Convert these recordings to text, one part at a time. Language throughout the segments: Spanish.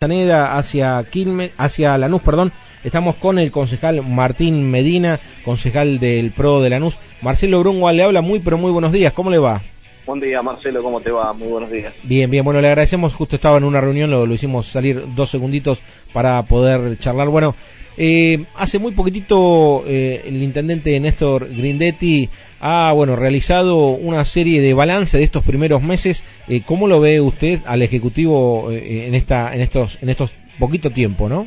Hacia Quilmes, hacia Lanús, perdón. Estamos con el concejal Martín Medina, concejal del PRO de Lanús. Marcelo Brungual le habla muy, pero muy buenos días. ¿Cómo le va? Buen día, Marcelo, ¿cómo te va? Muy buenos días. Bien, bien, bueno, le agradecemos, justo estaba en una reunión, lo, lo hicimos salir dos segunditos para poder charlar. Bueno, eh, hace muy poquitito eh, el intendente Néstor Grindetti ha, bueno, realizado una serie de balance de estos primeros meses. Eh, ¿Cómo lo ve usted al Ejecutivo eh, en, esta, en, estos, en estos poquito tiempo, no?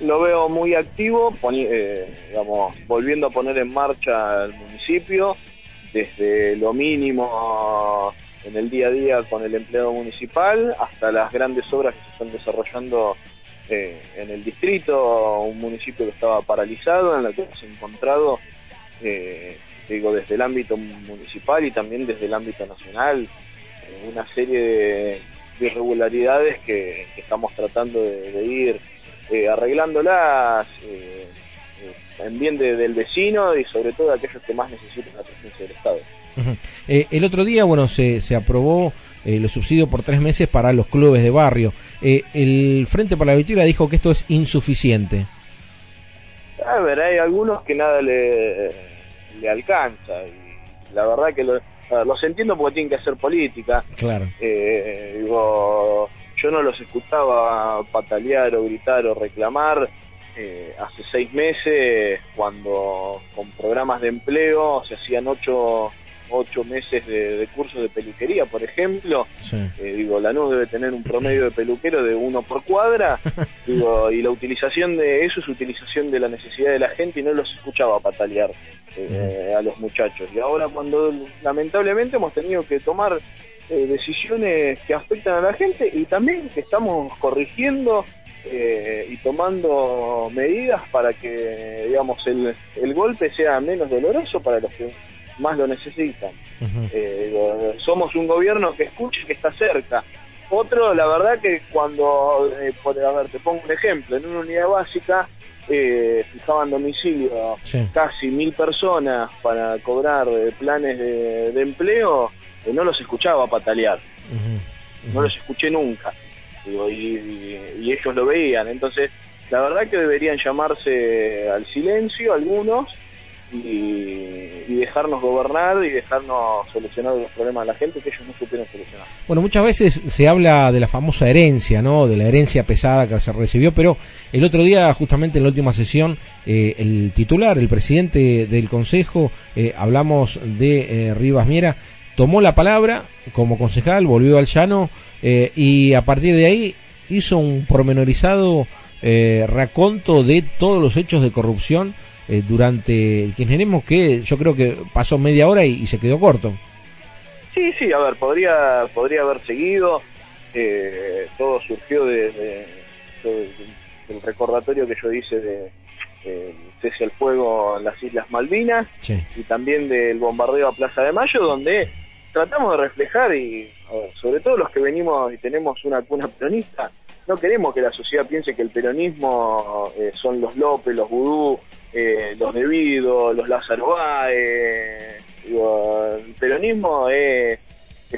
Lo veo muy activo, eh, digamos, volviendo a poner en marcha el municipio, desde lo mínimo en el día a día con el empleo municipal hasta las grandes obras que se están desarrollando eh, en el distrito, un municipio que estaba paralizado, en el que hemos encontrado, eh, digo, desde el ámbito municipal y también desde el ámbito nacional, eh, una serie de, irregularidades que, estamos tratando de, ir eh, arreglándolas en bien del vecino y sobre todo de aquellos que más necesitan la presencia del Estado. Eh, el otro día, bueno, se, se aprobó eh, los subsidios por tres meses para los clubes de barrio. Eh, el Frente para la Victoria dijo que esto es insuficiente. A ver, hay algunos que nada le, le alcanza. Y la verdad que lo, los entiendo porque tienen que hacer política. Claro. digo, yo no los escuchaba patalear o gritar o reclamar eh, hace seis meses, cuando con programas de empleo se hacían ocho, ocho meses de, cursos de peluquería, por ejemplo. Eh, digo, la NUS debe tener un promedio de peluquero de uno por cuadra. digo, y la utilización de eso es utilización de la necesidad de la gente y no los escuchaba patalear eh, a los muchachos. Y ahora cuando lamentablemente hemos tenido que tomar decisiones que afectan a la gente y también que estamos corrigiendo eh, y tomando medidas para que, digamos, el, el golpe sea menos doloroso para los que más lo necesitan. Eh, somos un gobierno que escucha y que está cerca. Otro, la verdad que cuando, eh, por, a ver, te pongo un ejemplo, en una unidad básica eh, fijaban domicilio casi mil personas para cobrar planes de, empleo, no los escuchaba patalear. No los escuché nunca y, ellos lo veían. Entonces, la verdad que deberían llamarse al silencio algunos y, dejarnos gobernar y dejarnos solucionar los problemas de la gente que ellos no supieron solucionar. Bueno, muchas veces se habla de la famosa herencia, ¿no? De la herencia pesada que se recibió, pero el otro día, justamente en la última sesión, eh, el titular, el presidente del Consejo, eh, hablamos de eh, Rivas Miera, tomó la palabra como concejal, volvió al llano eh, y a partir de ahí hizo un pormenorizado eh, raconto de todos los hechos de corrupción eh, durante el kirchnerismo que yo creo que pasó media hora y, se quedó corto. Sí, sí, a ver, podría, podría haber seguido, todo surgió de, del recordatorio que yo hice de cese al fuego en las Islas Malvinas y también del bombardeo a Plaza de Mayo, donde tratamos de reflejar y sobre todo los que venimos y tenemos una cuna peronista, no queremos que la sociedad piense que el peronismo eh, son los López, los Vudú, eh, los Devido, los Lázaro Báez. el peronismo es,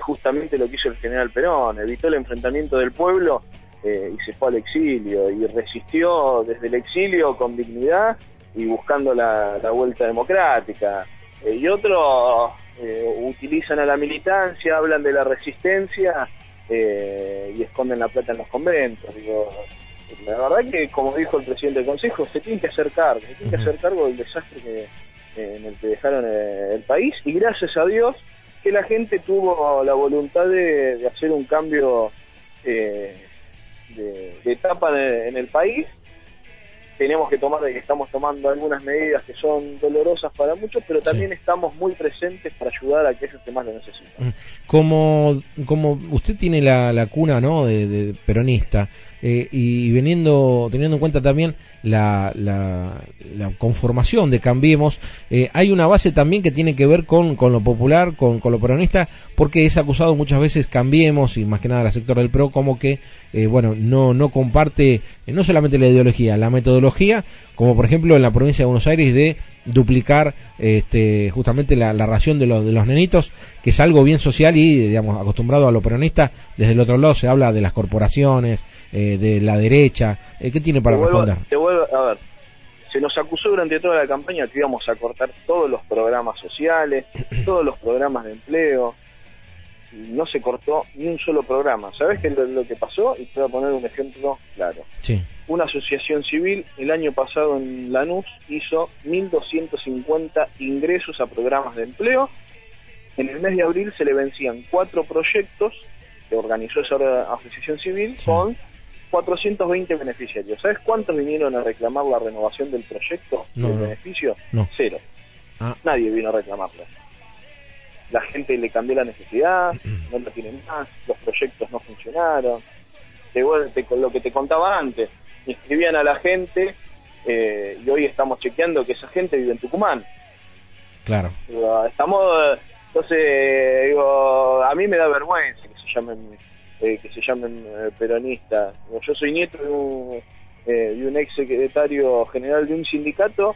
justamente lo que hizo el general Perón, evitó el enfrentamiento del pueblo eh, y se fue al exilio y resistió desde el exilio con dignidad y buscando la, la vuelta democrática. y otros utilizan a la militancia, hablan de la resistencia eh, y esconden la plata en los conventos. Digo, la verdad que, como dijo el presidente del Consejo, se tiene que hacer cargo, se tiene que hacer cargo del desastre que, en el que dejaron eh, el país y gracias a Dios que la gente tuvo la voluntad de, hacer un cambio de, etapa en el país tenemos que tomar de que estamos tomando algunas medidas que son dolorosas para muchos, pero también estamos muy presentes para ayudar a aquellos que más lo necesitan. Mm. Como, como usted tiene la, la cuna ¿no? de, peronista, eh, y veniendo, teniendo en cuenta también la, la, conformación de Cambiemos, eh, hay una base también que tiene que ver con, con lo popular, con, con, lo peronista, porque es acusado muchas veces Cambiemos, y más que nada la sector del PRO, como que, eh, bueno, no, no comparte no solamente la ideología, la metodología, como por ejemplo en la provincia de Buenos Aires de duplicar este, justamente la, ración de los, de los nenitos, que es algo bien social y, digamos, acostumbrado a lo peronista. Desde el otro lado se habla de las corporaciones, eh, de la derecha. Eh, ¿Qué tiene para responder? Te vuelvo, a ver, se nos acusó durante toda la campaña que íbamos a cortar todos los programas sociales, todos los programas de empleo. No se cortó ni un solo programa. ¿Sabes qué es lo, que pasó? Y te voy a poner un ejemplo claro. Sí una asociación civil el año pasado en Lanús hizo 1.250 ingresos a programas de empleo. En el mes de abril se le vencían cuatro proyectos que organizó esa asociación civil con 420 beneficiarios. ¿Sabes cuántos vinieron a reclamar la renovación del proyecto de beneficio? Cero. Ah. Nadie vino a reclamarlo. La gente le cambió la necesidad, no la tienen más, los proyectos no funcionaron. De con lo que te contaba antes, inscribían a la gente eh, y hoy estamos chequeando que esa gente vive en Tucumán. Claro. estamos, entonces, digo, a mí me da vergüenza que se llamen, eh, que se llamen eh, peronistas. Yo soy nieto de un, de un ex secretario general de un sindicato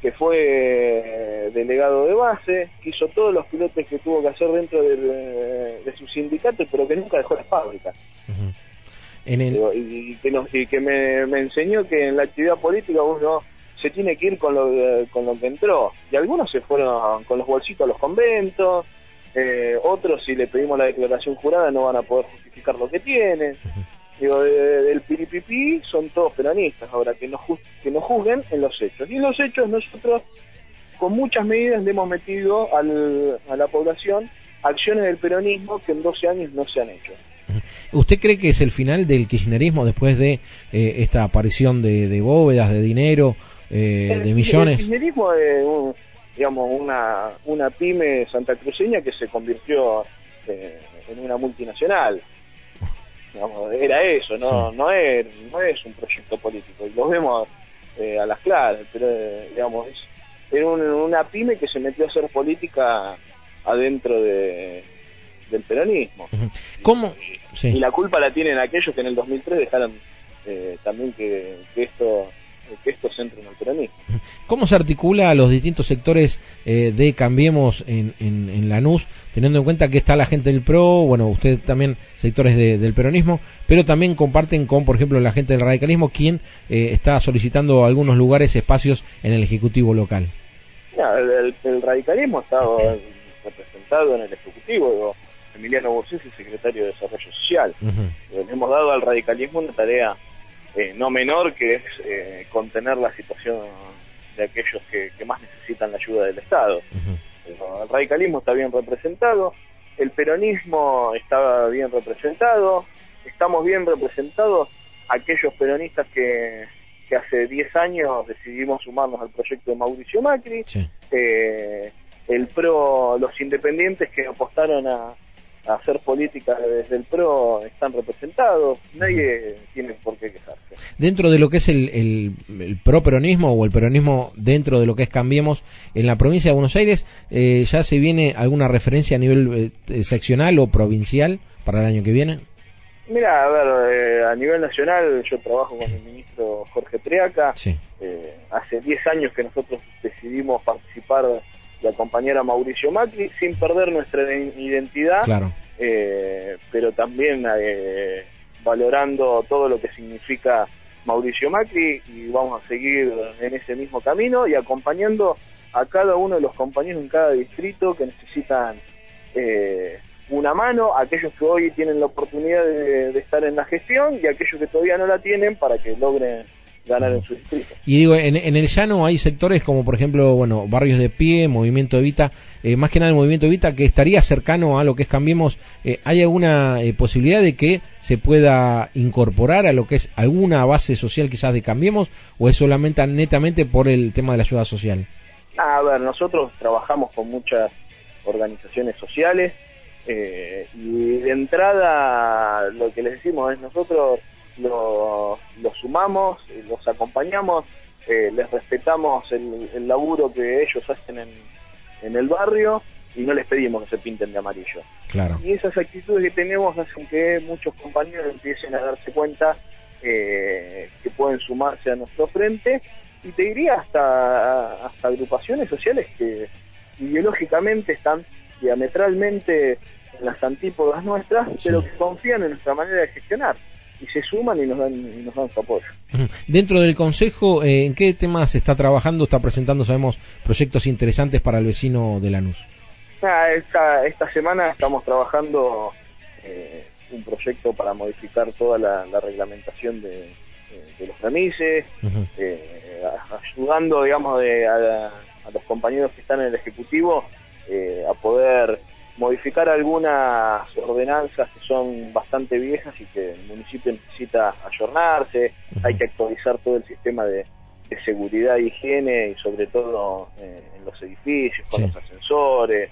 que fue delegado de base, que hizo todos los pilotes que tuvo que hacer dentro de, su sindicato, pero que nunca dejó la fábrica y, que, que me, enseñó que en la actividad política uno se tiene que ir con lo, con lo que entró. Y algunos se fueron con los bolsitos a los conventos, eh, otros si le pedimos la declaración jurada no van a poder justificar lo que tienen. Digo, del piripipí son todos peronistas, ahora que nos, que nos juzguen en los hechos. Y en los hechos nosotros con muchas medidas le hemos metido al, a la población acciones del peronismo que en 12 años no se han hecho. ¿Usted cree que es el final del kirchnerismo después de eh, esta aparición de, bóvedas, de dinero, eh, de millones? El kirchnerismo es digamos, una, una pyme santacruceña que se convirtió eh, en una multinacional. era eso, no, no, es, no es un proyecto político. Y lo vemos a las claras, pero digamos, es, era una pyme que se metió a hacer política adentro de, del peronismo. ¿Cómo? Y la culpa la tienen aquellos que en el 2003 dejaron eh, también que, esto que esto se entre en el peronismo. ¿Cómo se articula a los distintos sectores eh, de Cambiemos en, en, Lanús, teniendo en cuenta que está la gente del PRO, bueno, usted también sectores del peronismo, pero también comparten con, por ejemplo, la gente del radicalismo, quien eh, está solicitando algunos lugares, espacios en el Ejecutivo local? el, radicalismo está representado en el Ejecutivo, Emiliano Borsesi, secretario de Desarrollo Social. Le hemos dado al radicalismo una tarea eh, no menor que es eh, contener la situación de aquellos que, más necesitan la ayuda del Estado. El radicalismo está bien representado, el peronismo está bien representado, estamos bien representados aquellos peronistas que, que hace 10 años decidimos sumarnos al proyecto de Mauricio Macri, eh, el PRO, los independientes que apostaron a, hacer política desde el PRO están representados, nadie tiene por qué quejarse. Dentro de lo que es el, el, pro-peronismo o el peronismo dentro de lo que es Cambiemos, en la provincia de Buenos Aires, eh, ¿ya se viene alguna referencia a nivel eh, seccional o provincial para el año que viene? Mira, a ver, eh, a nivel nacional yo trabajo con el ministro Jorge Triaca. hace 10 años que nosotros decidimos participar de acompañar a Mauricio Macri sin perder nuestra identidad, eh, pero también eh, valorando todo lo que significa Mauricio Macri y vamos a seguir en ese mismo camino y acompañando a cada uno de los compañeros en cada distrito que necesitan eh, una mano, aquellos que hoy tienen la oportunidad de estar en la gestión y aquellos que todavía no la tienen para que logren ganar en su distrito. Y digo, en, el llano hay sectores como por ejemplo, bueno, Barrios de Pie, Movimiento Evita, eh, más que nada el Movimiento Evita que estaría cercano a lo que es Cambiemos, eh, ¿hay alguna eh, posibilidad de que se pueda incorporar a lo que es alguna base social quizás de Cambiemos o es solamente netamente por el tema de la ayuda social? A ver, nosotros trabajamos con muchas organizaciones sociales y de entrada lo que les decimos es nosotros los sumamos, los acompañamos, les respetamos el, el, laburo que ellos hacen en, en el barrio y no les pedimos que se pinten de amarillo. Claro. Y esas actitudes que tenemos hacen que muchos compañeros empiecen a darse cuenta eh, que pueden sumarse a nuestro frente y te diría hasta, hasta agrupaciones sociales que ideológicamente están diametralmente en las antípodas nuestras, pero que confían en nuestra manera de gestionar y se suman y nos dan, y nos dan su apoyo. Dentro del Consejo, eh, ¿en qué temas se está trabajando? Está presentando, sabemos, proyectos interesantes para el vecino de Lanús. Esta, esta semana estamos trabajando eh, un proyecto para modificar toda la, reglamentación de, los remises, eh, ayudando, digamos, de, a, los compañeros que están en el Ejecutivo eh, a poder modificar algunas ordenanzas que son bastante viejas y que el municipio necesita ayornarse, hay que actualizar todo el sistema de, seguridad e higiene y sobre todo en los edificios, con los ascensores,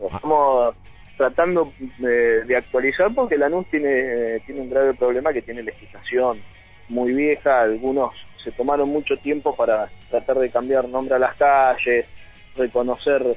Estamos tratando de, actualizar porque Lanús tiene, tiene un grave problema que tiene legislación muy vieja, algunos se tomaron mucho tiempo para tratar de cambiar nombre a las calles, reconocer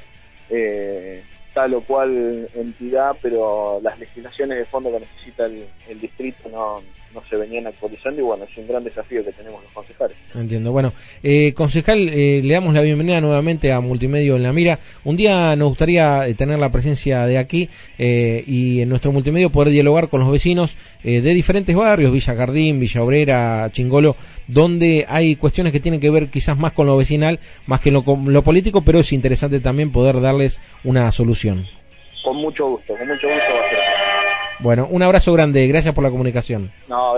eh, tal o cual entidad, pero las legislaciones de fondo que necesita el distrito no, no se venían actualizando y bueno, es un gran desafío que tenemos los concejales. Entiendo. Bueno, eh, concejal, eh, le damos la bienvenida nuevamente a Multimedio en la Mira. Un día nos gustaría eh, tener la presencia de aquí y en nuestro multimedio poder dialogar con los vecinos de diferentes barrios, Villa Jardín, Villa Obrera, Chingolo, donde hay cuestiones que tienen que ver quizás más con lo vecinal, más que lo, lo político, pero es interesante también poder darles una solución. Con mucho gusto, con mucho gusto va a ser. Bueno, un abrazo grande, gracias por la comunicación. No,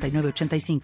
906985.